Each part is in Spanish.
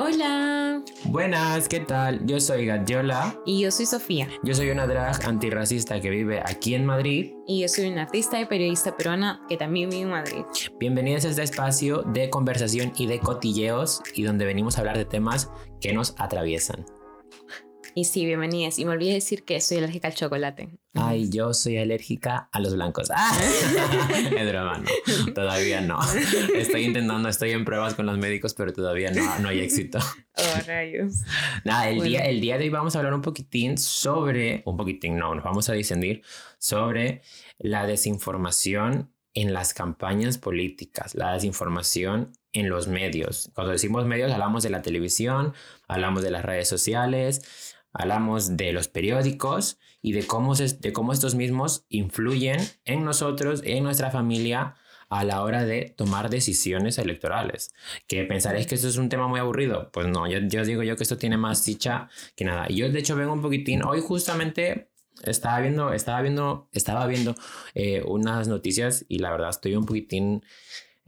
Hola. Buenas, ¿qué tal? Yo soy Gadiola. Y yo soy Sofía. Yo soy una drag antirracista que vive aquí en Madrid. Y yo soy una artista y periodista peruana que también vive en Madrid. Bienvenidos a este espacio de conversación y de cotilleos y donde venimos a hablar de temas que nos atraviesan. Y sí, bienvenidas. Y me olvidé decir que soy alérgica al chocolate. Ay, yo soy alérgica a los blancos. ¡Ah! es broma, no. Todavía no. Estoy intentando, estoy en pruebas con los médicos, pero todavía no, no hay éxito. Oh, rayos. Nada, el, día, el día de hoy vamos a hablar un poquitín sobre, un poquitín, no, nos vamos a descendir sobre la desinformación en las campañas políticas, la desinformación en los medios. Cuando decimos medios, hablamos de la televisión, hablamos de las redes sociales, hablamos de los periódicos y de cómo, de cómo estos mismos influyen en nosotros, en nuestra familia, a la hora de tomar decisiones electorales. Que pensaréis que esto es un tema muy aburrido. Pues no, yo, yo digo yo que esto tiene más chicha que nada. Y yo de hecho vengo un poquitín, hoy justamente estaba viendo, estaba viendo, estaba viendo eh, unas noticias y la verdad estoy un poquitín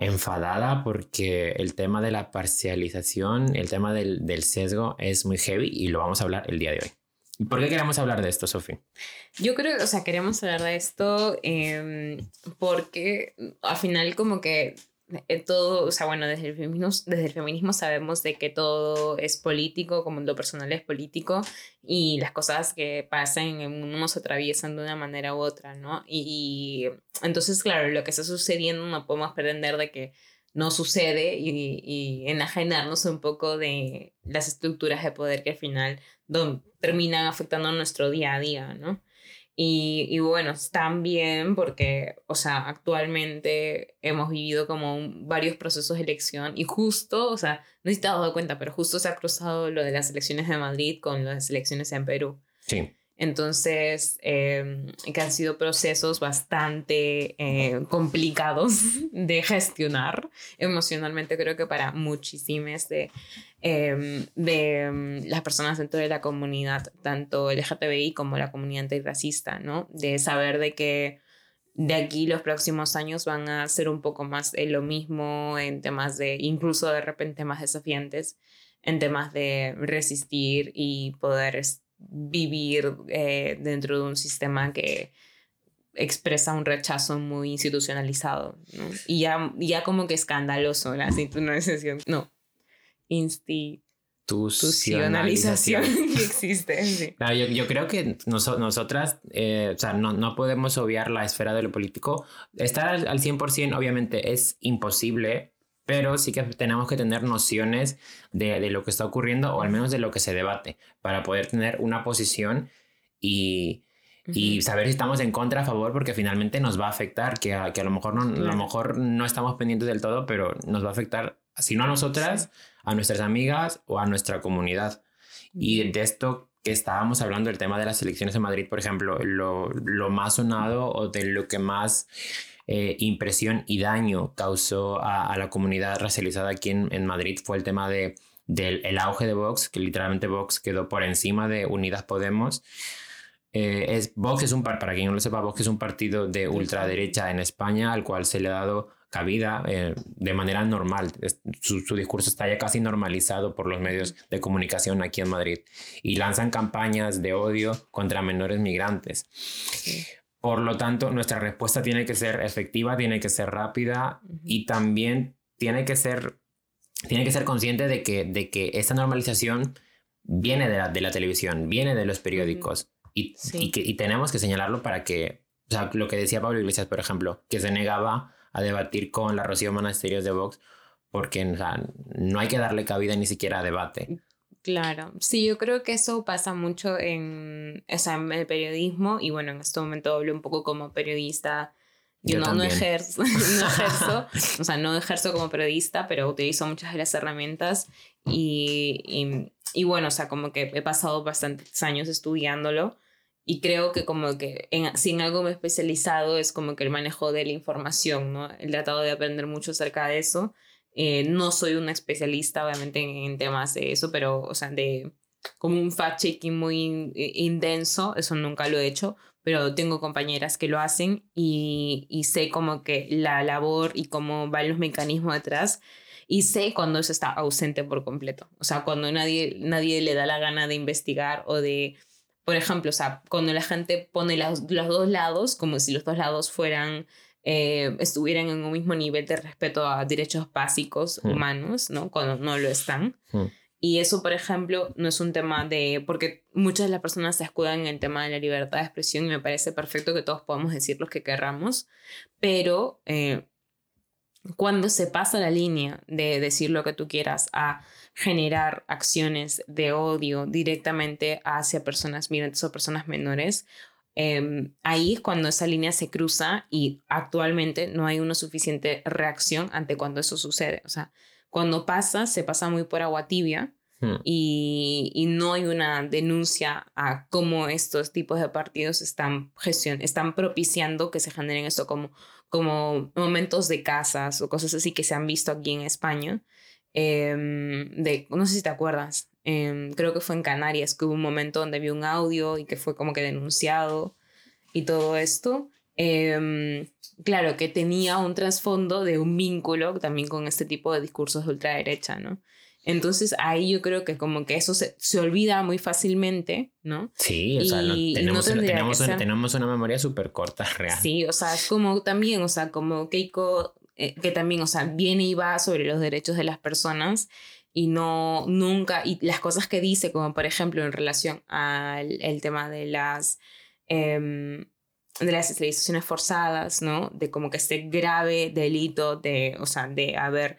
enfadada porque el tema de la parcialización, el tema del, del, sesgo es muy heavy y lo vamos a hablar el día de hoy. ¿Y por qué queremos hablar de esto, Sofi? Yo creo, o sea, queremos hablar de esto eh, porque al final como que todo, o sea, bueno, desde el, feminismo, desde el feminismo sabemos de que todo es político, como lo personal es político, y las cosas que pasan en uno se atraviesan de una manera u otra, ¿no? Y, entonces, claro, lo que está sucediendo no podemos pretender de que no sucede y, y, enajenarnos un poco de las estructuras de poder que al final terminan afectando nuestro día a día, ¿no? Y, y, bueno, también porque, o sea, actualmente hemos vivido como varios procesos de elección y justo, o sea, no he dado cuenta, pero justo se ha cruzado lo de las elecciones de Madrid con las elecciones en Perú. Sí. Entonces, eh, que han sido procesos bastante eh, complicados de gestionar emocionalmente, creo que para muchísimas de, eh, de mm, las personas dentro de la comunidad, tanto LGTBI como la comunidad antirracista, ¿no? De saber de que de aquí los próximos años van a ser un poco más lo mismo en temas de, incluso de repente más desafiantes, en temas de resistir y poder vivir eh, dentro de un sistema que expresa un rechazo muy institucionalizado, ¿no? Y ya, ya como que escandaloso la institucionalización, no, institucionalización que existe. Sí. Claro, yo, yo, creo que nosotras, eh, o sea, no, no, podemos obviar la esfera de lo político. Estar al, al 100% obviamente es imposible, pero sí que tenemos que tener nociones de, de, lo que está ocurriendo o al menos de lo que se debate para poder tener una posición y, y saber si estamos en contra, a favor, porque finalmente nos va a afectar, que a, que a lo mejor no, a lo mejor no estamos pendientes del todo, pero nos va a afectar, si no a nosotras, a nuestras amigas o a nuestra comunidad. Y de esto que estábamos hablando, el tema de las elecciones en Madrid, por ejemplo, lo, lo más sonado o de lo que más eh, impresión y daño causó a, la comunidad racializada aquí en, en, Madrid fue el tema de, del el auge de Vox, que literalmente Vox quedó por encima de Unidas Podemos. Eh, es, Vox es un, para quien no lo sepa, Vox es un partido de ultraderecha en España al cual se le ha dado cabida eh, de manera normal. Su, su, discurso está ya casi normalizado por los medios de comunicación aquí en Madrid y lanzan campañas de odio contra menores migrantes. Sí. Por lo tanto, nuestra respuesta tiene que ser efectiva, tiene que ser rápida y también tiene que ser, tiene que ser consciente de que, de que esta normalización viene de la, de la televisión, viene de los periódicos y, sí. y, que, y tenemos que señalarlo para que, o sea, lo que decía Pablo Iglesias, por ejemplo, que se negaba a debatir con la Rocío Monasterios de Vox porque o sea, no hay que darle cabida ni siquiera a debate. Claro, sí, yo creo que eso pasa mucho en, o sea, en el periodismo y bueno, en este momento hablo un poco como periodista. Yo, yo no, no, ejerzo, no ejerzo, o sea, no ejerzo como periodista, pero utilizo muchas de las herramientas y, y, y bueno, o sea, como que he pasado bastantes años estudiándolo y creo que como que en, si en algo me he especializado es como que el manejo de la información, ¿no? He tratado de aprender mucho acerca de eso eh, no soy una especialista, obviamente, en, en, temas de eso, pero, o sea, de, como un fact-checking muy intenso, eso nunca lo he hecho, pero tengo compañeras que lo hacen y, y sé como que la labor y cómo van los mecanismos detrás y sé cuando eso está ausente por completo. O sea, cuando nadie, nadie le da la gana de investigar o de, por ejemplo, o sea, cuando la gente pone los, los dos lados, como si los dos lados fueran, eh, estuvieran en un mismo nivel de respeto a derechos básicos Hmm. humanos, ¿no? Cuando no lo están. Hmm. Y eso, por ejemplo, no es un tema de, porque muchas de las personas se escudan en el tema de la libertad de expresión y me parece perfecto que todos podamos decir lo que querramos, pero eh, cuando se pasa la línea de decir lo que tú quieras a generar acciones de odio directamente hacia personas migrantes o personas menores, eh, ahí es cuando esa línea se cruza y actualmente no hay una suficiente reacción ante cuando eso sucede. O sea, cuando pasa, se pasa muy por agua tibia Hmm. y, y no hay una denuncia a cómo estos tipos de partidos están, gestion están propiciando que se generen esto como, como momentos de casas o cosas así que se han visto aquí en España. Em, de, no sé si te acuerdas, em, creo que fue en Canarias que hubo un momento donde vi un audio y que fue como que denunciado y todo esto. Em, claro, que tenía un trasfondo de un vínculo también con este tipo de discursos de ultraderecha, ¿no? Entonces ahí yo creo que como que eso se, se olvida muy fácilmente, ¿no? Sí, o sea, no- Y- y no tenemos, una, tendría tenemos, una, tenemos una memoria súper corta, real. Sí, o sea, es como también, o sea, como Keiko, eh, que también, o sea, viene y va sobre los derechos de las personas y no, nunca, y las cosas que dice, como por ejemplo en relación al el tema de las, em, de las esterilizaciones forzadas, ¿no? De como que este grave delito de, o sea, de haber,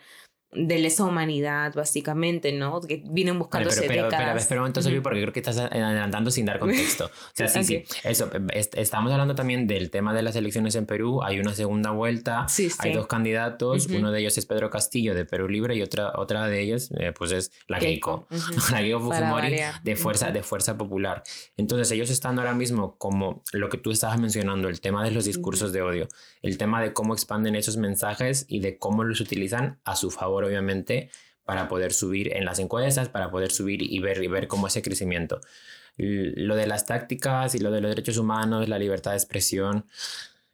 de lesa humanidad, básicamente, ¿no? Que vienen buscándose pero, pero, pero, décadas. espera un momento, Sofi, Ujú. porque creo que estás adelantando sin dar contexto. O sea, sí, sí, Ok. eso. est- Estamos hablando también del tema de las elecciones en Perú. Hay una segunda vuelta. Sí, sí. Hay dos candidatos. Ujú. Uno de ellos es Pedro Castillo de Perú Libre y otra, otra de ellos, eh, pues es la Keiko. Ujú. La Keiko Para Fujimori de fuerza, de fuerza popular. Entonces, ellos están ahora mismo como lo que tú estabas mencionando, el tema de los discursos de odio, el tema de cómo expanden esos mensajes y de cómo los utilizan a su favor, obviamente, para poder subir en las encuestas, para poder subir y ver, y ver cómo ese crecimiento. Lo de las tácticas y lo de los derechos humanos, la libertad de expresión,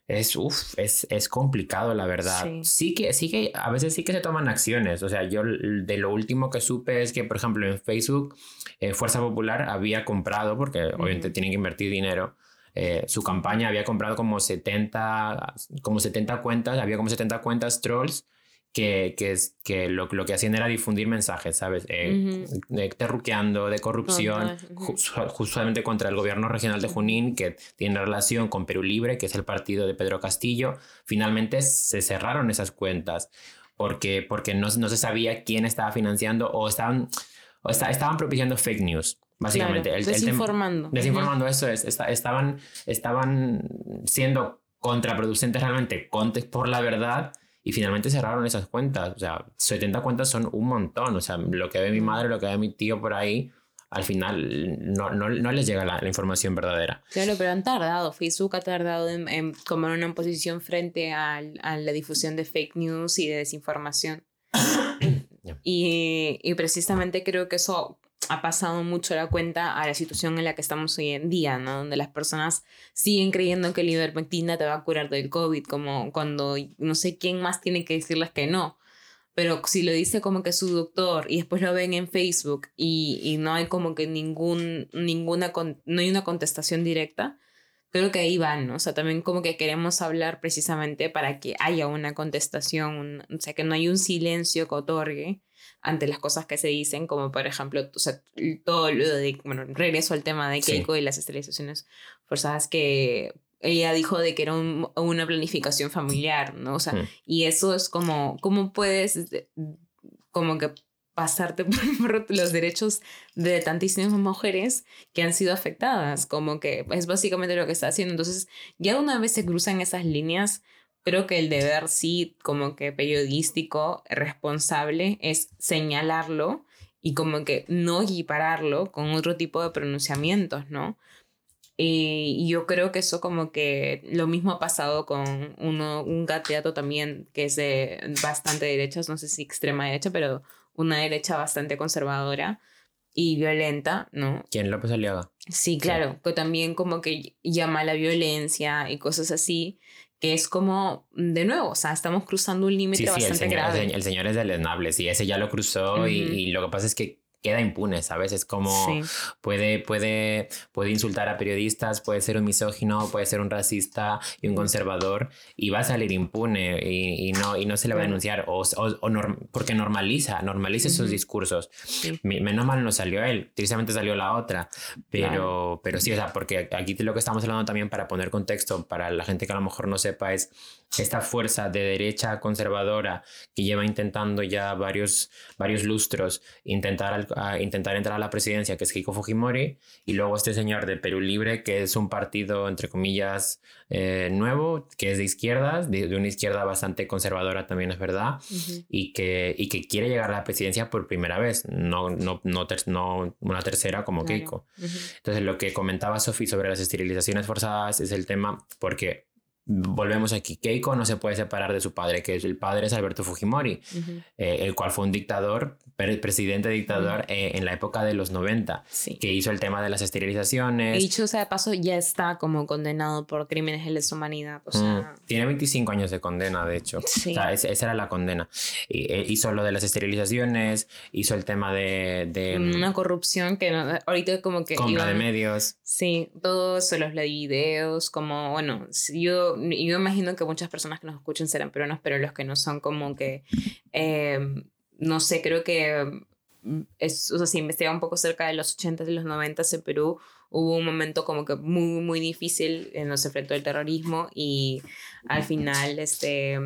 es, uf, es, es complicado, la verdad. Sí. Sí. que, sí que a veces sí que se toman acciones. O sea, yo de lo último que supe es que, por ejemplo, en Facebook, eh, Fuerza Popular había comprado, porque obviamente Ujú. tienen que invertir dinero, eh, su campaña había comprado como 70, como 70 cuentas, había como 70 cuentas trolls que, que, es, que lo, lo que hacían era difundir mensajes, ¿sabes? Eh, de terruqueando, de corrupción, justamente contra el gobierno regional de Junín, que tiene relación con Perú Libre, que es el partido de Pedro Castillo. Finalmente se cerraron esas cuentas porque, porque no, no se sabía quién estaba financiando o estaban, o esta- estaban propiciando fake news. Básicamente, Claro, el- el tem- desinformando. Desinformando, eso es. esta- estaban, estaban siendo contraproducentes realmente contes por la verdad y finalmente cerraron esas cuentas. O sea, 70 cuentas son un montón. O sea, lo que ve mi madre, lo que ve mi tío por ahí, al final no, no, no les llega la, la información verdadera. Claro, pero han tardado. Facebook ha tardado en, en tomar una posición frente al- a la difusión de fake news y de desinformación. Y, y precisamente creo que eso ha pasado mucho la cuenta a la situación en la que estamos hoy en día, ¿no? Donde las personas siguen creyendo que la ivermectina te va a curar del COVID, como cuando no sé quién más tiene que decirles que no. Pero si lo dice como que su doctor y después lo ven en Facebook y, y no hay como que ningún, ninguna, con- no hay una contestación directa, creo que ahí van, ¿no? O sea, también como que queremos hablar precisamente para que haya una contestación, un- o sea, que no hay un silencio que otorgue ante las cosas que se dicen, como por ejemplo, o sea, todo lo de, bueno, regreso al tema de Sí. Keiko y las esterilizaciones forzadas que ella dijo de que era un- una planificación familiar, ¿no? O sea, Mm. y eso es como, ¿cómo puedes como que pasarte por los derechos de tantísimas mujeres que han sido afectadas? Como que es básicamente lo que está haciendo. Entonces, ya una vez se cruzan esas líneas, creo que el deber sí, como que periodístico, responsable, es señalarlo y como que no equipararlo con otro tipo de pronunciamientos, ¿no? Eh, Y yo creo que eso como que lo mismo ha pasado con uno, un candidato también que es de bastante derechas, no sé si extrema derecha, pero una derecha bastante conservadora. y violenta, ¿no? ¿Quién López Aliaga? Sí, claro, que también como que llama a la violencia y cosas así, que es como, de nuevo, o sea, estamos cruzando un límite bastante el señor, grave. El, señor es deleznable, sí, ese ya lo cruzó y, y, lo que pasa es que queda impune, ¿sabes? Es como puede, puede, puede insultar a periodistas, puede ser un misógino, puede ser un racista y un conservador y va a salir impune y, no, y no se le va a denunciar o, porque normaliza, normaliza esos discursos. Menos mal no salió él, tristemente salió la otra, pero, pero sí, o sea, porque aquí lo que estamos hablando también para poner contexto para la gente que a lo mejor no sepa es esta fuerza de derecha conservadora que lleva intentando ya varios, varios lustros intentar, intentar entrar a la presidencia, que es Keiko Fujimori, y luego este señor de Perú Libre, que es un partido, entre comillas, eh, nuevo, que es de izquierdas, de, una izquierda bastante conservadora también es verdad, y, que, y que quiere llegar a la presidencia por primera vez, no, no, no, no una tercera como Keiko. Entonces, lo que comentaba Sofi sobre las esterilizaciones forzadas es el tema porque volvemos aquí, Keiko no se puede separar de su padre, que es el padre es Alberto Fujimori, eh, el cual fue un dictador, presidente dictador eh, en la época de los 90, que hizo el tema de las esterilizaciones. Y dicho sea de paso, ya está como condenado por crímenes de lesa humanidad. O sea... Tiene 25 años de condena, de hecho. Sí. O sea, esa era la condena. Y, eh, hizo lo de las esterilizaciones, hizo el tema de... de mm, Una corrupción que ahorita como que... Compra de medios. Sí, todos los videos, como, bueno, yo yo imagino que muchas personas que nos escuchen serán peruanos, pero los que no son como que, em, no sé, creo que mm, es, o sea, si investiga un poco cerca de los 80s y los 90s en Perú, hubo un momento como que muy, muy difícil en los efectos del terrorismo y al final, este,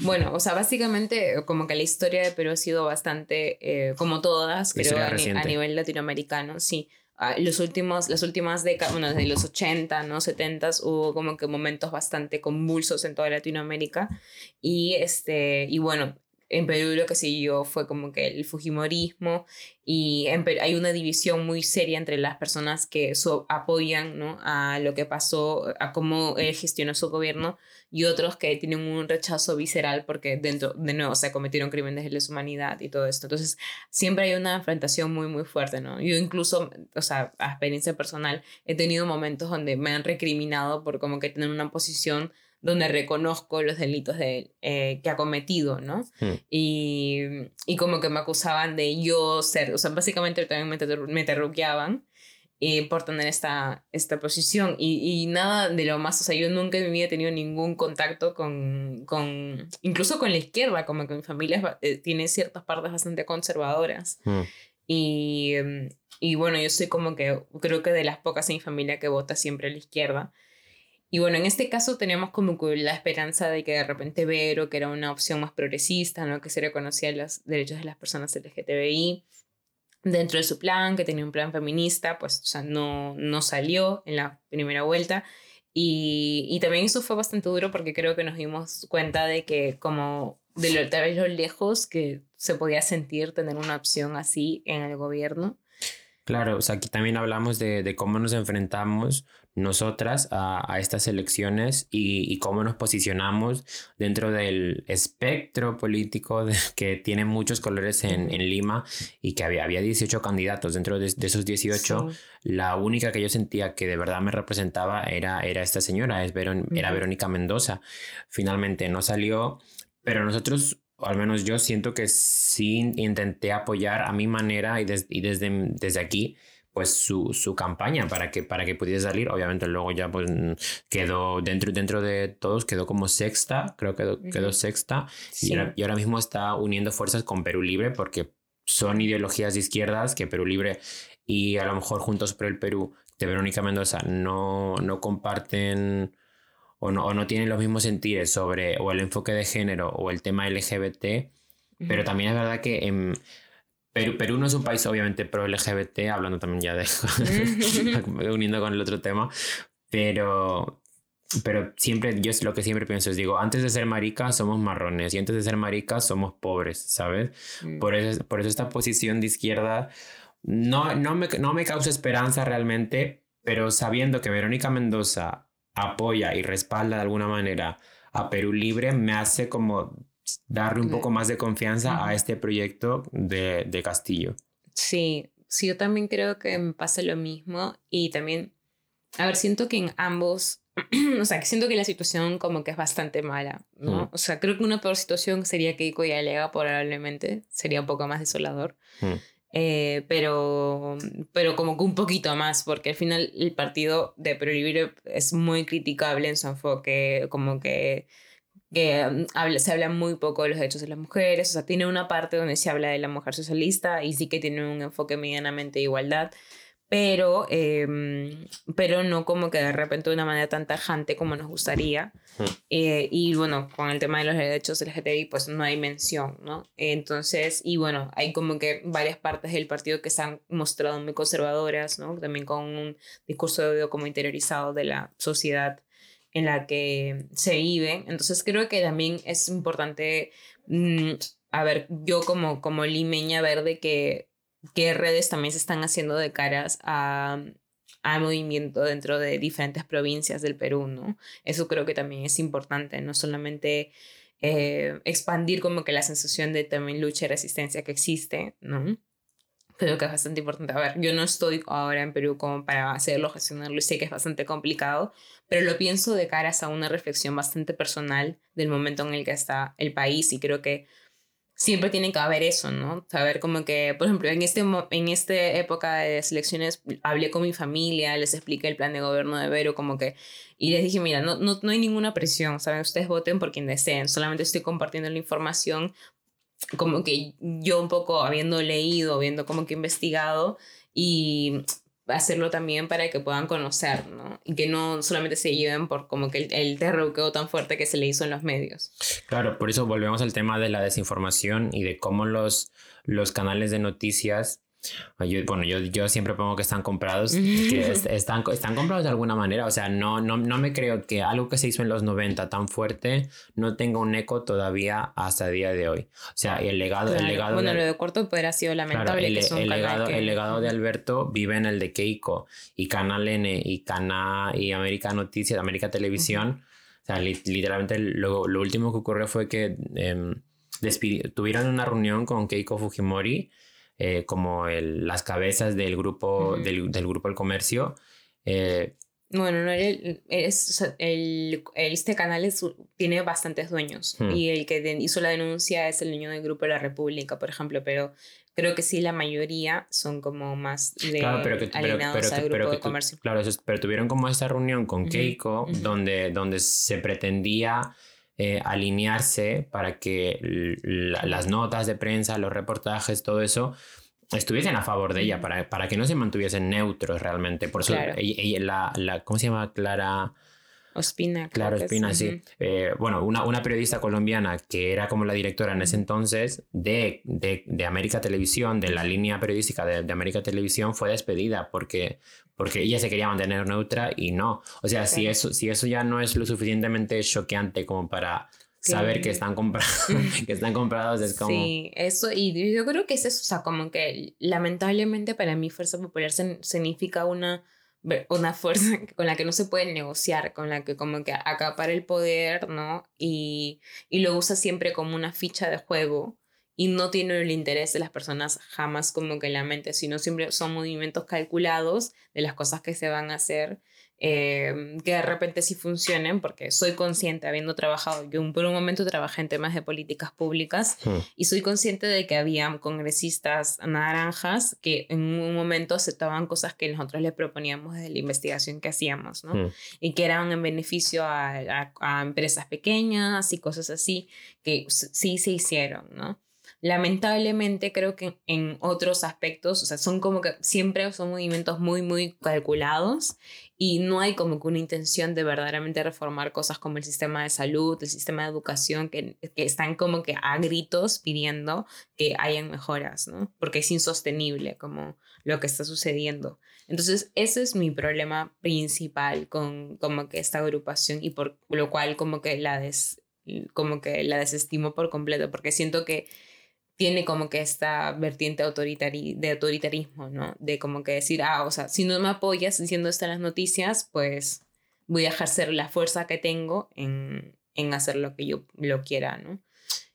bueno, o sea, básicamente como que la historia de Perú ha sido bastante, eh, como todas, creo, a, a, nivel latinoamericano, sí, Ah, los últimos, las últimas décadas, bueno, desde los 80, ¿no? 70 hubo como que momentos bastante convulsos en toda Latinoamérica y, este, y bueno, en Perú lo que siguió fue como que el Fujimorismo y hay una división muy seria entre las personas que apoyan ¿no? a lo que pasó, a cómo él gestionó su gobierno y otros que tienen un rechazo visceral porque dentro, de nuevo, se cometieron crímenes de lesa humanidad y todo esto. Entonces, siempre hay una enfrentación muy, muy fuerte, ¿no? Yo incluso, o sea, a experiencia personal, he tenido momentos donde me han recriminado por como que tener una posición donde reconozco los delitos de, eh, que ha cometido, ¿no? Hmm. Y, y, como que me acusaban de yo ser, o sea, básicamente también me, me terruqueaban eh, por tener esta, esta posición y, y, nada de lo más, o sea, yo nunca en mi vida he tenido ningún contacto con, con incluso con la izquierda, como que mi familia eh, tiene ciertas partes bastante conservadoras. Hmm. Y, y bueno, yo soy como que creo que de las pocas en mi familia que vota siempre a la izquierda. Y bueno, en este caso teníamos como la esperanza de que de repente Vero, que era una opción más progresista, ¿no? que se reconocía los derechos de las personas LGTBI, dentro de su plan, que tenía un plan feminista, pues o sea, no, no salió en la primera vuelta. Y, y, también eso fue bastante duro porque creo que nos dimos cuenta de que como de lo, tal vez lo lejos que se podía sentir tener una opción así en el gobierno. Claro, o sea, aquí también hablamos de, de cómo nos enfrentamos nosotras a, a estas elecciones y, y, cómo nos posicionamos dentro del espectro político que tiene muchos colores en, en, Lima y que había, había 18 candidatos. Dentro de, de esos 18, la única que yo sentía que de verdad me representaba era, era esta señora, es era Verónica Mendoza. Finalmente no salió, pero nosotros al menos yo siento que sí intenté apoyar a mi manera y, y desde, desde aquí pues su, su, campaña para que, para que pudiese salir. Obviamente luego ya pues quedó dentro, dentro de todos, quedó como sexta, creo que quedó, sexta. Y, ahora, y, ahora, mismo está uniendo fuerzas con Perú Libre porque son ideologías de izquierdas que Perú Libre y a lo mejor Juntos por el Perú de Verónica Mendoza no, no comparten o no, o no tienen los mismos sentidos sobre o el enfoque de género o el tema LGBT. Pero también es verdad que en Perú, no es un país obviamente pro LGBT, hablando también ya de uniendo con el otro tema, pero pero siempre yo lo que siempre pienso es digo, antes de ser maricas somos marrones y antes de ser maricas somos pobres, ¿sabes? Mm. Por eso por eso esta posición de izquierda no no me no me causa esperanza realmente, pero sabiendo que Verónica Mendoza apoya y respalda de alguna manera a Perú Libre me hace como darle un poco más de confianza a este proyecto de, de Castillo. Sí, sí, yo también creo que me pasa lo mismo y también, a ver, siento que en ambos, o sea, que siento que la situación como que es bastante mala, ¿no? Mm. O sea, creo que una peor situación sería Keiko y Alega probablemente, sería un poco más desolador. Mm. Eh, pero, pero como que un poquito más, porque al final el partido de Pro es muy criticable en su enfoque, como que, que um, habla, se habla muy poco de los derechos de las mujeres, o sea, tiene una parte donde se habla de la mujer socialista y sí que tiene un enfoque medianamente de igualdad, pero, eh, pero no como que de repente de una manera tan tajante como nos gustaría. Mm. Eh, y bueno, con el tema de los derechos LGTBI, pues no hay mención, ¿no? Entonces, y bueno, hay como que varias partes del partido que se han mostrado muy conservadoras, ¿no? También con un discurso de odio como interiorizado de la sociedad en la que se vive. Entonces, creo que también es importante, mm, a ver, yo como, como limeña verde que qué redes también se están haciendo de caras a, al movimiento dentro de diferentes provincias del Perú, ¿no? Eso creo que también es importante, no solamente eh, expandir como que la sensación de también lucha y resistencia que existe, ¿no? Creo que es bastante importante. A ver, yo no estoy ahora en Perú como para hacerlo, gestionarlo, y sé que es bastante complicado, pero lo pienso de caras a una reflexión bastante personal del momento en el que está el país y creo que siempre tiene que haber eso, ¿no? Saber como que, por ejemplo, en, este, en esta época de elecciones hablé con mi familia, les expliqué el plan de gobierno de Vero, como que, y les dije, mira, no, no, no hay ninguna presión, ¿saben? Ustedes voten por quien deseen, solamente estoy compartiendo la información como que yo un poco habiendo leído, habiendo como que investigado y hacerlo también para que puedan conocer, ¿no? Y que no solamente se lleven por como que el, el tan fuerte que se le hizo en los medios. Claro, por eso volvemos al tema de la desinformación y de cómo los, los canales de noticias yo, bueno, yo, yo siempre pongo que están comprados, que están, están comprados de alguna manera, o sea, no, no, no me creo que algo que se hizo en los 90 tan fuerte no tenga un eco todavía hasta el día de hoy. O sea, el legado... Claro. El legado bueno, de, lo de Cuarto Poder ha sido lamentable. Claro, el, que es un el, legado, que... el legado de Alberto vive en el de Keiko y Canal N y Cana y América Noticias, América Televisión. Uh -huh. O sea, li literalmente lo, lo, último que ocurrió fue que eh, tuvieron una reunión con Keiko Fujimori eh, como el, las cabezas del grupo, uh -huh. del, del, grupo El Comercio. Eh, bueno, no el, es, el, este canal es, tiene bastantes dueños Hmm. y el que de, hizo la denuncia es el dueño del grupo de la República, por ejemplo, pero creo que sí la mayoría son como más de claro, pero que, pero, pero, al grupo pero de que, comercio. Claro, pero tuvieron como esta reunión con. Keiko Uh -huh. donde, donde se pretendía eh, alinearse para que la, las notas de prensa, los reportajes, todo eso estuviesen a favor de ella, para, para que no se mantuviesen neutros realmente. Por eso, Claro. ella, ella- la, la, ¿cómo se llama? Clara... Ospina. Claro, es. Espina, sí. Ujú. Eh, bueno, una, una periodista colombiana que era como la directora en ese entonces de, de, de América Televisión, de la línea periodística de, de América Televisión, fue despedida porque, porque ella se quería mantener neutra y no. O sea, si, Claro. eso, si eso ya no es lo suficientemente choqueante como para saber que están, comprados que están comprados, es como... Sí, eso, y yo creo que es eso, o sea, como que lamentablemente para mí Fuerza Popular significa una, una fuerza con la que no se puede negociar, con la que como que acapara el poder, ¿no? Y, y lo usa siempre como una ficha de juego y no tiene el interés de las personas jamás como que la mente, sino siempre son movimientos calculados de las cosas que se van a hacer, eh, que de repente sí funcionen, porque soy consciente, habiendo trabajado, yo por un momento trabajé en temas de políticas públicas Hmm. y soy consciente de que había congresistas naranjas que en un momento aceptaban cosas que nosotros les proponíamos desde la investigación que hacíamos, ¿no? Hmm. Y que eran en beneficio a, a- a empresas pequeñas y cosas así, que sí se hicieron, ¿no? Lamentablemente creo que en otros aspectos, o sea, son como que siempre son movimientos muy, muy calculados y no hay como que una intención de verdaderamente reformar cosas como el sistema de salud, el sistema de educación, que, que están como que a gritos pidiendo que hayan mejoras, ¿no? Porque es insostenible como lo que está sucediendo. Entonces, ese es mi problema principal con como que esta agrupación y por lo cual como que la des, como que la desestimo por completo, porque siento que tiene como que esta vertiente autoritari de autoritarismo, ¿no? De como que decir, ah, o sea, si no me apoyas diciendo esto en las noticias, pues voy a ejercer la fuerza que tengo en, en hacer lo que yo lo quiera, ¿no?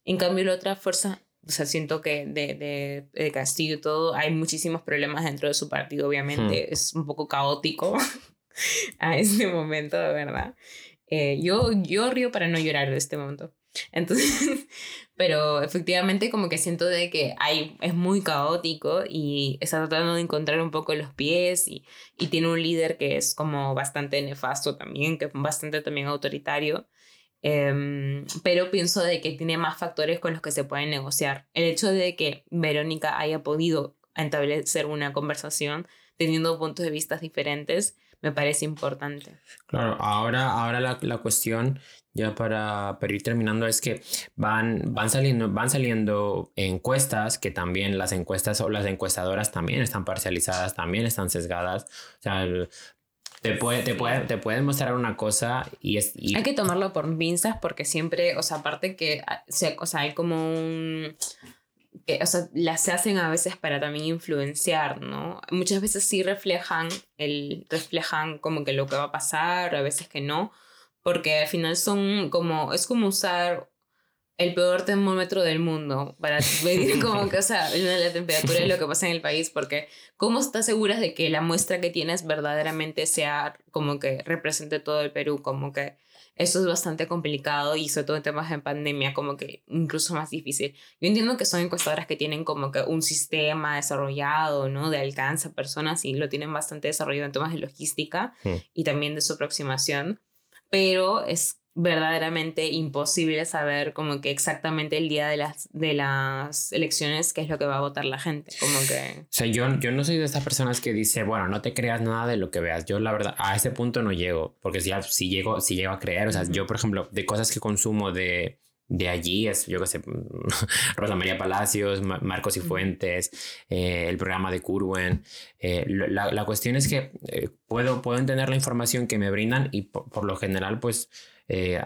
En cambio, la otra fuerza, o sea, siento que de, de, Castillo y todo, hay muchísimos problemas dentro de su partido, obviamente. Hmm. Es un poco caótico a este momento, de verdad. Eh, yo, yo río para no llorar de este momento. Entonces, pero efectivamente como que siento de que hay, es muy caótico y está tratando de encontrar un poco los pies y, y tiene un líder que es como bastante nefasto también, que es bastante también autoritario. Em, pero pienso de que tiene más factores con los que se pueden negociar. El hecho de que Verónica haya podido establecer una conversación teniendo puntos de vista diferentes me parece importante. Claro, ahora, ahora la, la cuestión, ya para, para, ir terminando, es que van, van, saliendo, van saliendo encuestas, que también las encuestas o las encuestadoras también están parcializadas, también están sesgadas. O sea, te puede, te, puede, te pueden mostrar una cosa y es... Hay que tomarlo por pinzas porque siempre, o sea, aparte que ah, o sea, hay como un... Que, o sea, las hacen a veces para también influenciar, ¿no? Muchas veces sí reflejan, el, reflejan como que lo que va a pasar, a veces que no, porque al final son como, es como usar el peor termómetro del mundo para medir como que, o sea, la temperatura de lo que pasa en el país, porque ¿cómo estás segura de que la muestra que tienes verdaderamente sea como que represente todo el Perú? Como que eso es bastante complicado y sobre todo en temas de pandemia, como que incluso más difícil. Yo entiendo que son encuestadoras que tienen como que un sistema desarrollado, ¿no? De alcance a personas y lo tienen bastante desarrollado en temas de logística hmm. y también de su aproximación, pero es verdaderamente imposible saber como que exactamente el día de las, de las elecciones qué es lo que va a votar la gente. Como que... O sea, yo, yo no soy de esas personas que dice, bueno, no te creas nada de lo que veas. Yo la verdad a ese punto no llego, porque si, si, llego, si llego a creer, o sea, yo por ejemplo, de cosas que consumo de, de allí es, yo qué sé, Rosa María Palacios, Marcos y Fuentes, eh, el programa de Curwen. Eh, la, la, cuestión es que eh, puedo, puedo entender la información que me brindan y por lo general, pues eh,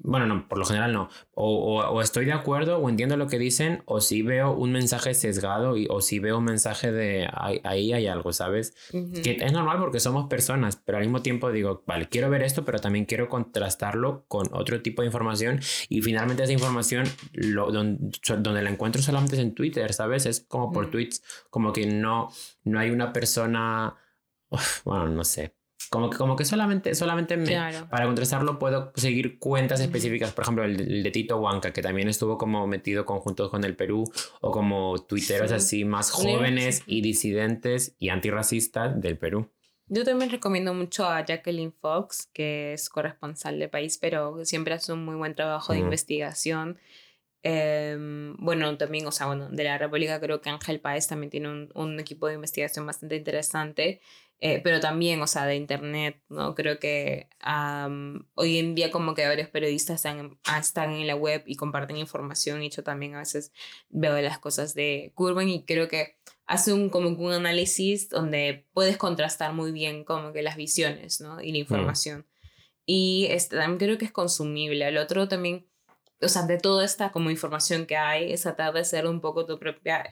bueno, no, por lo general no. O, o, estoy de acuerdo o entiendo lo que dicen, o si veo un mensaje sesgado y, o si veo un mensaje de ahí, hay algo, ¿sabes? Que es normal porque somos personas, pero al mismo tiempo digo, vale, quiero ver esto, pero también quiero contrastarlo con otro tipo de información y finalmente esa información lo, donde, donde la encuentro solamente es en Twitter, ¿sabes? Es como por tweets, como que no, no hay una persona, bueno, no sé, como que, como que solamente, solamente para contrastarlo puedo seguir cuentas específicas, por ejemplo el, de Tito Huanca, que también estuvo como metido conjunto con el Perú, o como tuiteros así más jóvenes y disidentes y antirracistas del Perú. Yo también recomiendo mucho a Jacqueline Fox, que es corresponsal de país, pero siempre hace un muy buen trabajo de investigación. Em, bueno, también, o sea, bueno, de la República creo que Ángel Páez también tiene un, un equipo de investigación bastante interesante. Eh, pero también, o sea, de internet, ¿no? Creo que hoy en día como que varios periodistas están, ah, están en la web y comparten información y yo también a veces veo las cosas de Curven y creo que hace un, como un análisis donde puedes contrastar muy bien como que las visiones, ¿no? Y la mm. información. Y este, también creo que es consumible. El otro también, o sea, de toda esta como información que hay, es tratar de ser un poco tu propia,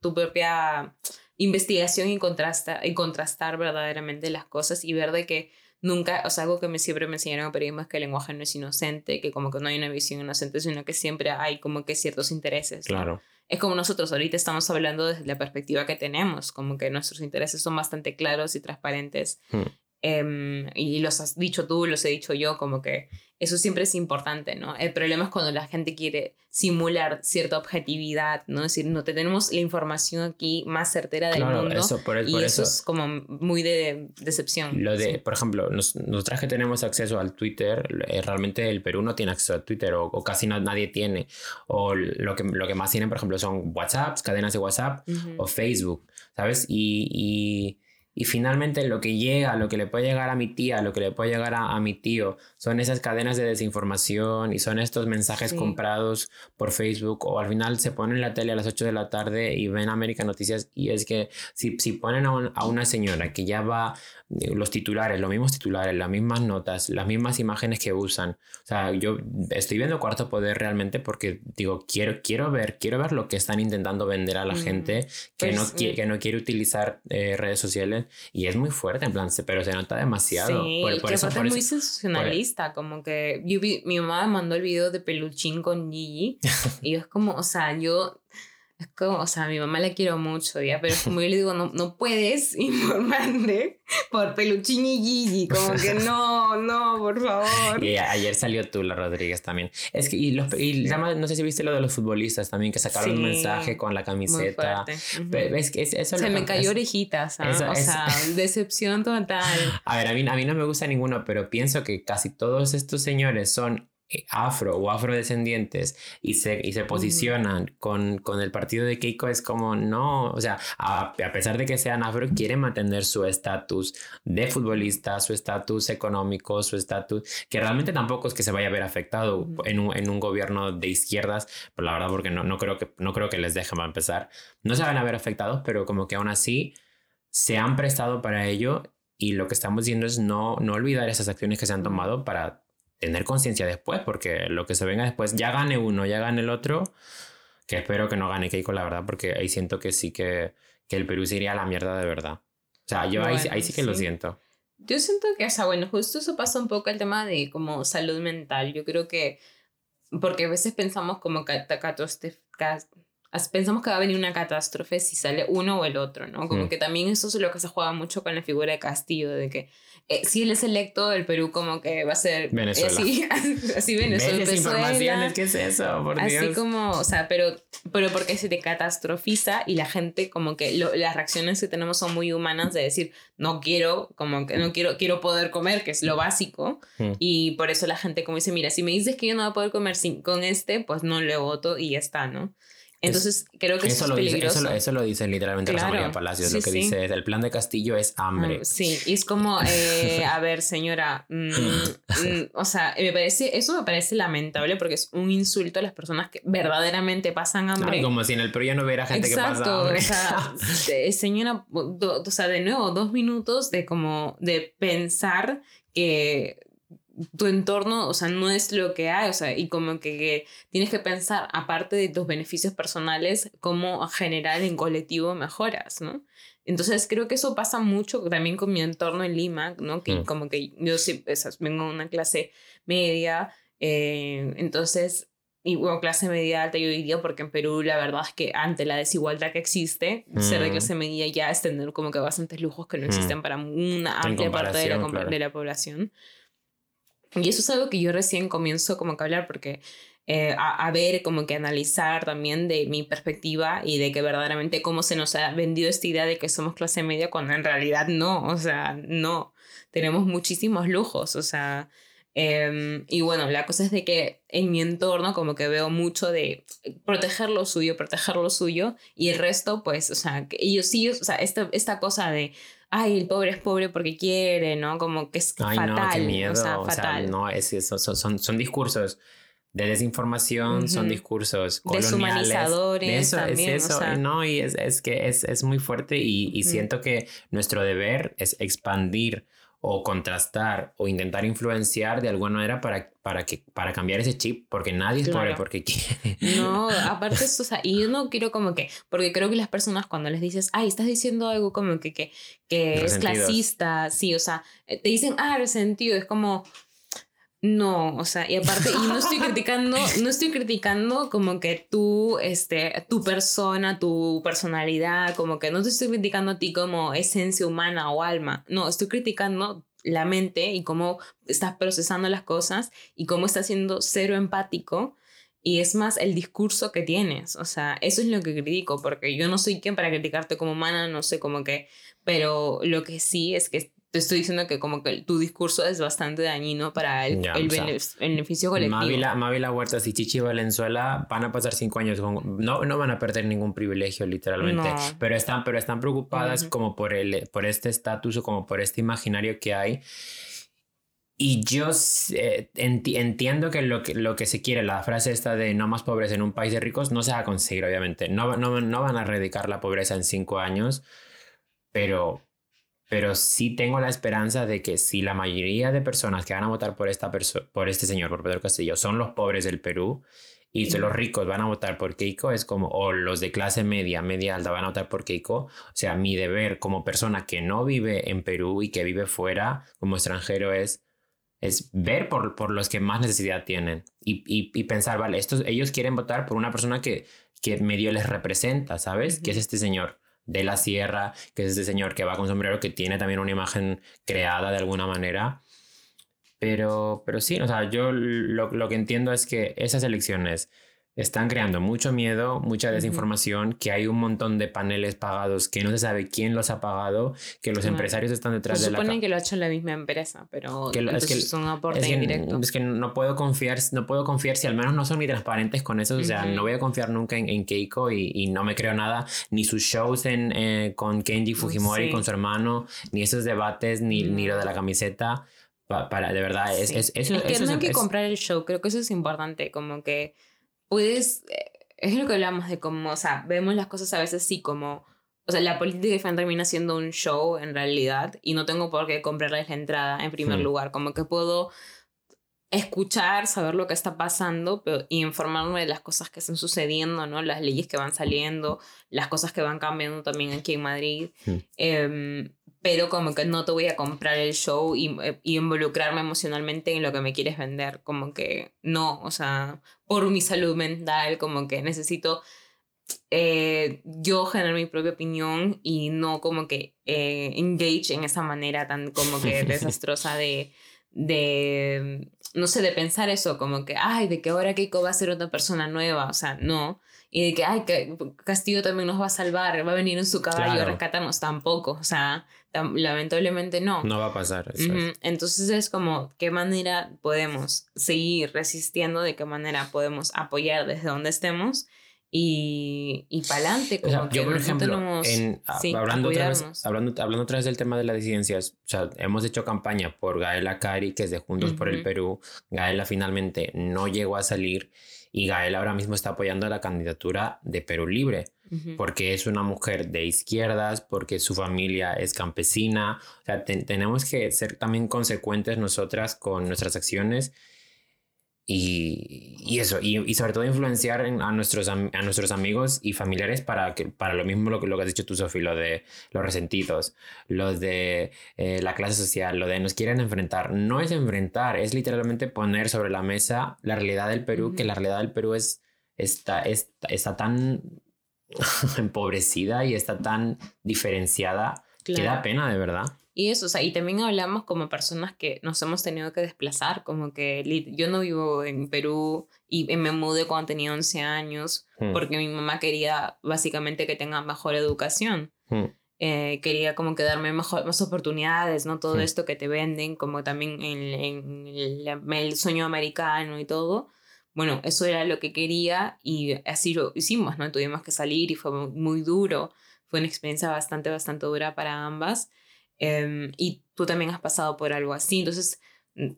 tu propia investigación y, contrasta, y contrastar verdaderamente las cosas y ver de que nunca, o sea, algo que me siempre me enseñaron en periodismo es que el lenguaje no es inocente, que como que no hay una visión inocente, sino que siempre hay como que ciertos intereses. Claro. Es como nosotros ahorita estamos hablando desde la perspectiva que tenemos, como que nuestros intereses son bastante claros y transparentes. Hmm. Em, y los has dicho tú, los he dicho yo, como que eso siempre es importante, ¿no? El problema es cuando la gente quiere simular cierta objetividad, ¿no? Es decir, no tenemos la información aquí más certera del mundo. Eso, por, y eso, es como muy de decepción. Lo de, por ejemplo, nosotras que tenemos acceso al Twitter, eh, realmente el Perú no tiene acceso a Twitter o, casi nadie tiene. O lo que, lo que más tienen, por ejemplo, son WhatsApps, cadenas de WhatsApp o Facebook, ¿sabes? y y finalmente lo que llega, lo que le puede llegar a mi tía, lo que le puede llegar a, mi tío, son esas cadenas de desinformación y son estos mensajes comprados por Facebook o al final se ponen la tele a las 8 de la tarde y ven América Noticias y es que si, si ponen a, a una señora que ya va los titulares, los mismos titulares, las mismas notas, las mismas imágenes que usan. O sea, yo estoy viendo Cuarto Poder realmente porque digo, quiero, quiero ver, quiero ver lo que están intentando vender a la mm, gente que, no pues, mm. que no quiere utilizar eh, redes sociales y es muy fuerte, en plan, pero se nota demasiado. Sí, por, por eso, es muy sensacionalista, como que yo vi, mi mamá mandó el video de Peluchín con Gigi y es como, o sea, yo es como, o sea, a mi mamá la quiero mucho, ¿ya? Pero como yo le digo, no, no puedes informarte por Peluchín y Gigi, como que no, no, por favor. Y ayer salió tú, la Rodríguez también. Es que, y, los, y no sé si viste lo de los futbolistas también, que sacaron un mensaje con la camiseta. es que eso Se me cayó orejitas, ¿sabes? o sea, decepción total. A ver, a mí, a mí no me gusta ninguno, pero pienso que casi todos estos señores son afro o afrodescendientes y se, y se posicionan con, con, el partido de Keiko es como no, o sea, a, pesar de que sean afro, quieren mantener su estatus de futbolista, su estatus económico, su estatus, que realmente tampoco es que se vaya a ver afectado en, un, en un gobierno de izquierdas, pero la verdad porque no, no, creo que, no creo que les dejen empezar. No se van a ver afectados, pero como que aún así se han prestado para ello y lo que estamos diciendo es no, no olvidar esas acciones que se han tomado para tener conciencia después, porque lo que se venga después, ya gane uno, ya gane el otro, que espero que no gane Keiko, la verdad, porque ahí siento que sí que, que el Perú se iría a la mierda de verdad. O sea, yo ahí, ahí, sí que lo siento. Yo siento que, o sea, bueno, justo eso pasa un poco el tema de como salud mental. Yo creo que, porque a veces pensamos como que pensamos que va a venir una catástrofe si sale uno o el otro, ¿no? Como mm. que también eso es lo que se juega mucho con la figura de Castillo, de que eh, si él es electo, el Perú como que va a ser Venezuela. Así, así Venezuela. informaciones, ¿qué es eso? Por así como, o sea, pero, pero porque se te catastrofiza y la gente como que las reacciones que tenemos son muy humanas de decir, no quiero, como que no quiero, quiero poder comer, que es lo básico. Mm. Y por eso la gente como dice, mira, si me dices que yo no voy a poder comer sin, con este, pues no le voto y ya está, ¿no? Entonces, creo que eso, es lo peligroso. Dice, eso, lo dice literalmente claro. Rosa María Palacios. lo que dice es, el plan de Castillo es hambre. Ah, sí, y es como, eh, a ver, señora, mm, mm, o sea, me parece, eso me parece lamentable porque es un insulto a las personas que verdaderamente pasan hambre. como si en el PRI no hubiera gente que pasa hambre. o sea, señora, o sea, de nuevo, dos minutos de como, de pensar que tu entorno, o sea, no es lo que hay, o sea, y como que, tienes que pensar, aparte de tus beneficios personales, cómo generar en colectivo mejoras, ¿no? Entonces creo que eso pasa mucho también con mi entorno en Lima, ¿no? Que mm. como que yo sí, vengo de una clase media, eh, entonces, y bueno, clase media alta yo diría, porque en Perú la verdad es que ante la desigualdad que existe, ser de mm. clase media ya es tener como que bastantes lujos que no mm. existen para una amplia parte de la, de la población. Y eso es algo que yo recién comienzo como que a hablar porque eh, a, ver, como que analizar también de mi perspectiva y de que verdaderamente cómo se nos ha vendido esta idea de que somos clase media cuando en realidad no, o sea, no, tenemos muchísimos lujos, o sea, em, y bueno, la cosa es de que en mi entorno como que veo mucho de proteger lo suyo, proteger lo suyo y el resto pues, o sea, ellos sí, o sea, esta, esta cosa de ay, el pobre es pobre porque quiere, ¿no? Como que es ay, fatal. No, qué miedo. O sea, fatal. no, es, eso, son, son, discursos de desinformación, son discursos coloniales. Deshumanizadores eso, también, es eso, no, y es, es que es, es, muy fuerte y, y siento que nuestro deber es expandir o contrastar o intentar influenciar de alguna manera para, para, que, para cambiar ese chip, porque nadie es pobre porque quiere. No, aparte eso, o sea, y yo no quiero como que, porque creo que las personas cuando les dices, ay, estás diciendo algo como que, que, que es clasista, sí, o sea, eh, te dicen, ah, resentido, es como, no, o sea, y aparte, y no estoy criticando, no estoy criticando como que tú, este, tu persona, tu personalidad, como que no te estoy criticando a ti como esencia humana o alma, no, estoy criticando la mente y cómo estás procesando las cosas y cómo estás siendo cero empático y es más el discurso que tienes, o sea, eso es lo que critico, porque yo no soy quien para criticarte como humana, no sé, como que, pero lo que sí es que te estoy diciendo que como que tu discurso es bastante dañino para el, el beneficio colectivo. Mávila, Mávila Huertas y Chichi Valenzuela van a pasar cinco años, con, no, no van a perder ningún privilegio literalmente, pero, están, pero están preocupadas como por, el, por este estatus o como por este imaginario que hay. Y yo eh, entiendo que lo, que lo que se quiere, la frase esta de no más pobres en un país de ricos, no se va a conseguir, obviamente. No, no, no van a erradicar la pobreza en cinco años, pero pero sí tengo la esperanza de que si la mayoría de personas que van a votar por, esta por este señor, por Pedro Castillo, son los pobres del Perú y si los ricos van a votar por Keiko, es como, o los de clase media, media alta van a votar por Keiko, o sea, mi deber como persona que no vive en Perú y que vive fuera como extranjero es es ver por, por los que más necesidad tienen y, y, pensar, vale, estos, ellos quieren votar por una persona que, que medio les representa, ¿sabes? Que es este señor de la sierra, que es este señor que va con sombrero, que tiene también una imagen creada de alguna manera. Pero, pero sí, o sea, yo lo, lo que entiendo es que esas elecciones están creando mucho miedo, mucha desinformación, que hay un montón de paneles pagados que no se sabe quién los ha pagado, que los empresarios están detrás se de la... supone que lo ha hecho la misma empresa, pero que, es, que, es un aporte es que, indirecto. Es que no puedo confiar, no puedo confiar si al menos no son ni transparentes con eso, o sea, no voy a confiar nunca en, Keiko y, y, no me creo nada, ni sus shows en, eh, con Kenji Fujimori, con su hermano, ni esos debates, ni, ni lo de la camiseta. Para, de verdad, es, es, eso, es que no hay que comprar el show, creo que eso es importante, como que puedes, eh, es lo que hablamos de cómo, o sea, vemos las cosas a veces sí como, o sea, la política fan termina siendo un show en realidad y no tengo por qué comprarles la entrada en primer lugar, como que puedo escuchar, saber lo que está pasando pero, y informarme de las cosas que están sucediendo, ¿no? Las leyes que van saliendo, las cosas que van cambiando también aquí en Madrid. Hmm. Em, pero como que no te voy a comprar el show y, eh, y, involucrarme emocionalmente en lo que me quieres vender, como que no, o sea, por mi salud mental, como que necesito eh, yo generar mi propia opinión y no como que eh, engage en esa manera tan como que desastrosa de, de, no sé, de pensar eso, como que, ay, de que ahora Keiko va a ser otra persona nueva, o sea, no. Y de que, ay, que Castillo también nos va a salvar, va a venir en su caballo a rescatarnos, tampoco, o sea, lamentablemente no. No va a pasar. Entonces es como, ¿qué manera podemos seguir resistiendo? ¿De qué manera podemos apoyar desde donde estemos? Y, y para adelante, como que yo, por ejemplo, hablando, otra vez, hablando, hablando otra vez del tema de las disidencias, o sea, hemos hecho campaña por Gaela Cari, que es de Juntos por el Perú. Gaela finalmente no llegó a salir y Gael ahora mismo está apoyando la candidatura de Perú Libre, porque es una mujer de izquierdas, porque su familia es campesina. O sea, tenemos que ser también consecuentes nosotras con nuestras acciones y, y eso, y, y, sobre todo influenciar a, nuestros, a nuestros amigos y familiares para, que, para lo mismo lo que, lo que has dicho tú, Sofi, lo de los resentidos, lo de eh, la clase social, lo de nos quieren enfrentar. No es enfrentar, es literalmente poner sobre la mesa la realidad del Perú, que la realidad del Perú es, está, está, está tan empobrecida y está tan diferenciada que da pena, de verdad. Y eso, o sea, y también hablamos como personas que nos hemos tenido que desplazar, como que yo no vivo en Perú y me mudé cuando tenía 11 años hmm. porque mi mamá quería básicamente que tenga mejor educación. Hmm. Eh, quería como que darme mejor, más oportunidades, ¿no? Todo hmm. esto que te venden, como también en, el, el, sueño americano y todo. Bueno, eso era lo que quería y así lo hicimos, ¿no? Tuvimos que salir y fue muy duro. Fue una experiencia bastante, bastante dura para ambas. Em, y tú también has pasado por algo así. Entonces,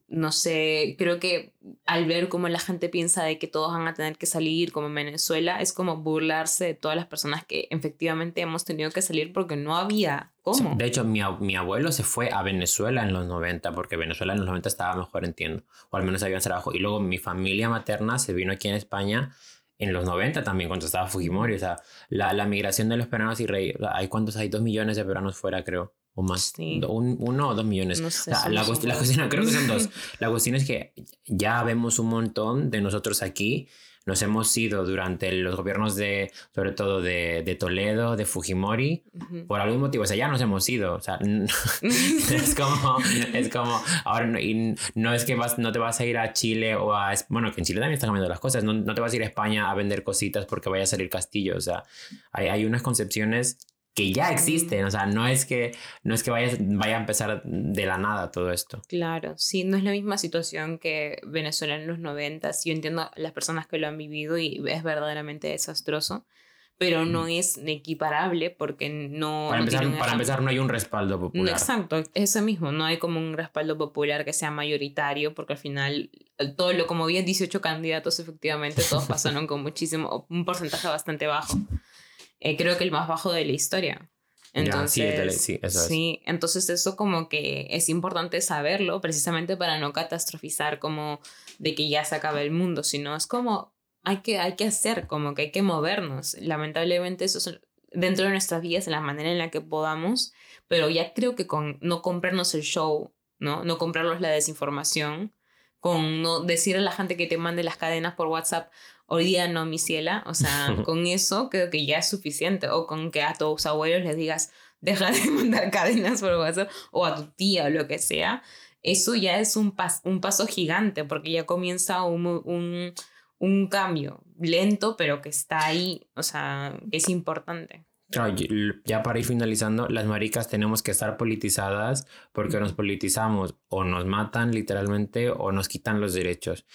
no sé, creo que al ver cómo la gente piensa de que todos van a tener que salir como en Venezuela, es como burlarse de todas las personas que efectivamente hemos tenido que salir porque no había cómo. De hecho, mi, mi abuelo se fue a Venezuela en los 90 porque Venezuela en los 90 estaba mejor, entiendo, o al menos había trabajo. Y luego mi familia materna se vino aquí en España en los 90 también, cuando estaba Fujimori. O sea, la, la migración de los peruanos y rey, ¿hay cuántos? Hay dos millones de peruanos fuera, creo o más, un, uno o dos millones. la, cuestión, creo que son dos. La cuestión es que ya vemos un montón de nosotros aquí. Nos hemos ido durante los gobiernos de, sobre todo de, de Toledo, de Fujimori, por algún motivo. O sea, ya nos hemos ido. O sea, es como, es como, ahora no, y no es que vas, no te vas a ir a Chile o a, bueno, que en Chile también están cambiando las cosas. No, no te vas a ir a España a vender cositas porque vaya a salir castillo. O sea, hay, hay unas concepciones que ya existen, o sea, no es que, no es que vaya, vaya a empezar de la nada todo esto. Claro, sí, no es la misma situación que Venezuela en los 90, yo entiendo las personas que lo han vivido y es verdaderamente desastroso, pero no es equiparable porque no... Para, empezar, para empezar, no hay un respaldo popular. exacto, eso mismo, no hay como un respaldo popular que sea mayoritario porque al final todo lo, como había 18 candidatos, efectivamente todos pasaron con muchísimo, un porcentaje bastante bajo. Eh, creo que el más bajo de la historia. Entonces, sí, eso es. sí, entonces eso como que es importante saberlo precisamente para no catastrofizar como de que ya se acaba el mundo, sino es como hay que, hay que hacer, como que hay que movernos. Lamentablemente eso es dentro de nuestras vidas, en la manera en la que podamos, pero ya creo que con no comprarnos el show, ¿no? No comprarnos la desinformación, con no decirle a la gente que te mande las cadenas por WhatsApp, hoy día no, mi ciela, o sea, con eso creo que ya es suficiente, o con que a tus abuelos les digas, deja de mandar cadenas por WhatsApp, o a tu tía o lo que sea, eso ya es un, un paso gigante, porque ya comienza un, un, un cambio lento, pero que está ahí, o sea, es importante. ya para ir finalizando, las maricas tenemos que estar politizadas porque nos politizamos. O nos matan literalmente o nos quitan los derechos.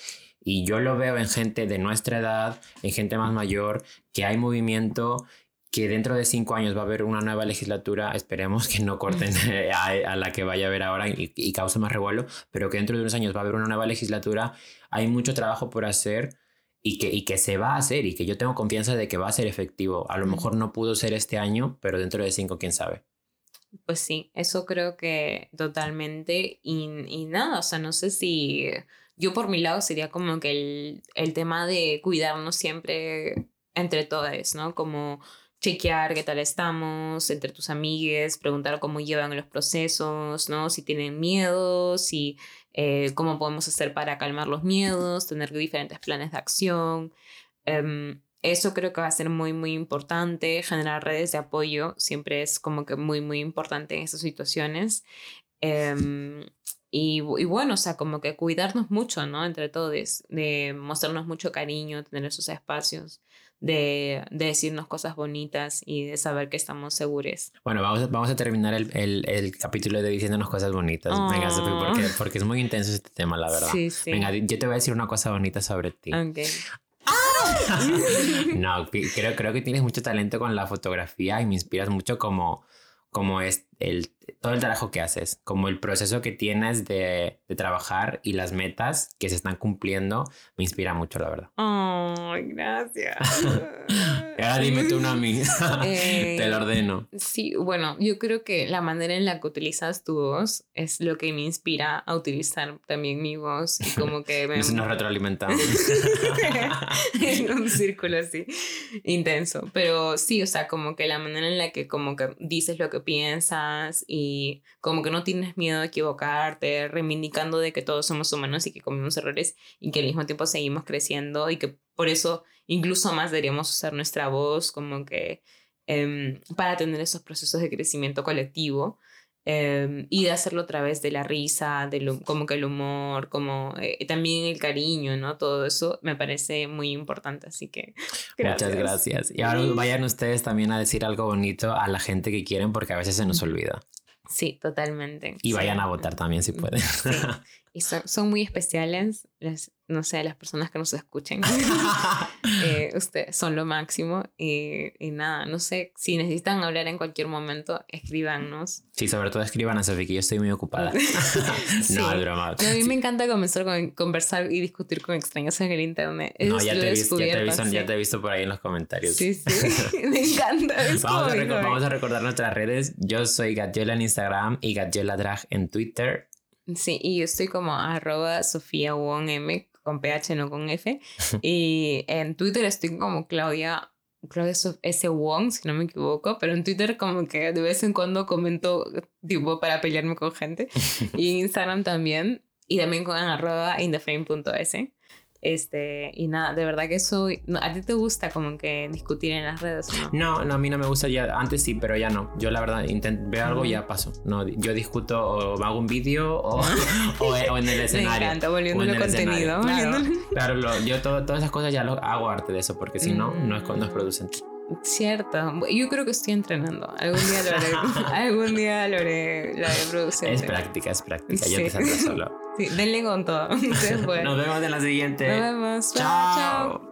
Y yo lo veo en gente de nuestra edad, en gente más mayor, que hay movimiento, que dentro de cinco años va a haber una nueva legislatura, esperemos que no corten a, la que vaya a haber ahora y, y cause más revuelo, pero que dentro de unos años va a haber una nueva legislatura, hay mucho trabajo por hacer y que, y que se va a hacer y que yo tengo confianza de que va a ser efectivo. A lo mejor no pudo ser este año, pero dentro de cinco, quién sabe. Pues sí, eso creo que totalmente. Y, y nada, o sea, no sé si yo por mi lado sería como que el, el tema de cuidarnos siempre entre todos, ¿no? Como chequear qué tal estamos entre tus amigues, preguntar cómo llevan los procesos, ¿no? Si tienen miedo, si eh, cómo podemos hacer para calmar los miedos, tener diferentes planes de acción. Em, eso creo que va a ser muy, muy importante. Generar redes de apoyo siempre es como que muy, muy importante en estas situaciones. Em, y, y, bueno, o sea, como que cuidarnos mucho, ¿no? Entre todos, de mostrarnos mucho cariño, tener esos espacios de, de, decirnos cosas bonitas y de saber que estamos seguros. Bueno, vamos, vamos a terminar el, el, el, capítulo de diciéndonos cosas bonitas. Venga, Sophie, porque, oh. porque es muy intenso este tema, la verdad. Sí, sí. Venga, yo te voy a decir una cosa bonita sobre ti. Ok. no, creo, creo que tienes mucho talento con la fotografía y me inspiras mucho como, como es el, todo el trabajo que haces, como el proceso que tienes de, de, trabajar y las metas que se están cumpliendo, me inspira mucho, la verdad. Ay, gracias. ahora dime tú una a mí. Te lo ordeno. Sí, bueno, yo creo que la manera en la que utilizas tu voz es lo que me inspira a utilizar también mi voz y como que... Me... Nos, retroalimentamos. en un círculo así, intenso. Pero sí, o sea, como que la manera en la que como que dices lo que piensas y como que no tienes miedo de equivocarte, reivindicando de que todos somos humanos y que cometemos errores y que al mismo tiempo seguimos creciendo y que por eso incluso más deberíamos usar nuestra voz como que em, para tener esos procesos de crecimiento colectivo em, y de hacerlo a través de la risa, de como que el humor, como eh, también el cariño, ¿no? Todo eso me parece muy importante, así que gracias. Muchas gracias. Y ahora vayan ustedes también a decir algo bonito a la gente que quieren porque a veces se nos olvida. Sí, totalmente. Y vayan a votar también si pueden. Sí. Y son, son muy especiales, las, no sé, las personas que nos escuchen. eh, ustedes son lo máximo. Y, y, nada, no sé, si necesitan hablar en cualquier momento, escríbanos. Sí, sobre todo escriban a Sofía, que yo estoy muy ocupada. no, es broma. a mí me encanta comenzar con, conversar y discutir con extraños en el internet. no, ya te, he visto, ya, te visto, ya te he visto por ahí en los comentarios. Sí, sí, me encanta. vamos, a vamos, a recordar nuestras redes. Yo soy Gatiola en Instagram y Gatiola Drag en Twitter. Sí, y yo estoy como arroba Sofía Wong M con PH, no con F. y en Twitter estoy como Claudia, Claudia S. Wong, si no me equivoco, pero en Twitter como que de vez en cuando comento tipo para pelearme con gente. y en Instagram también. Y también con arroba indeframe.es. Este, y nada, de verdad que eso, ¿a ti te gusta como que discutir en las redes? No? no, a mí no me gusta ya, antes sí, pero ya no. Yo la verdad intento, veo algo y ya paso. No, yo discuto o hago un vídeo o, o, en el escenario. Me encanta, volviéndolo contenido. Claro, yo todas esas cosas ya lo hago arte de eso, porque si no, no es, no es producente. Cierto, yo creo que estoy entrenando. Algún día lo haré. algún día lo haré, lo haré Es práctica, es práctica. Ya te saldrá solo. Sí, denle con todo. Nos vemos en la siguiente. Nos vemos. chao. chao.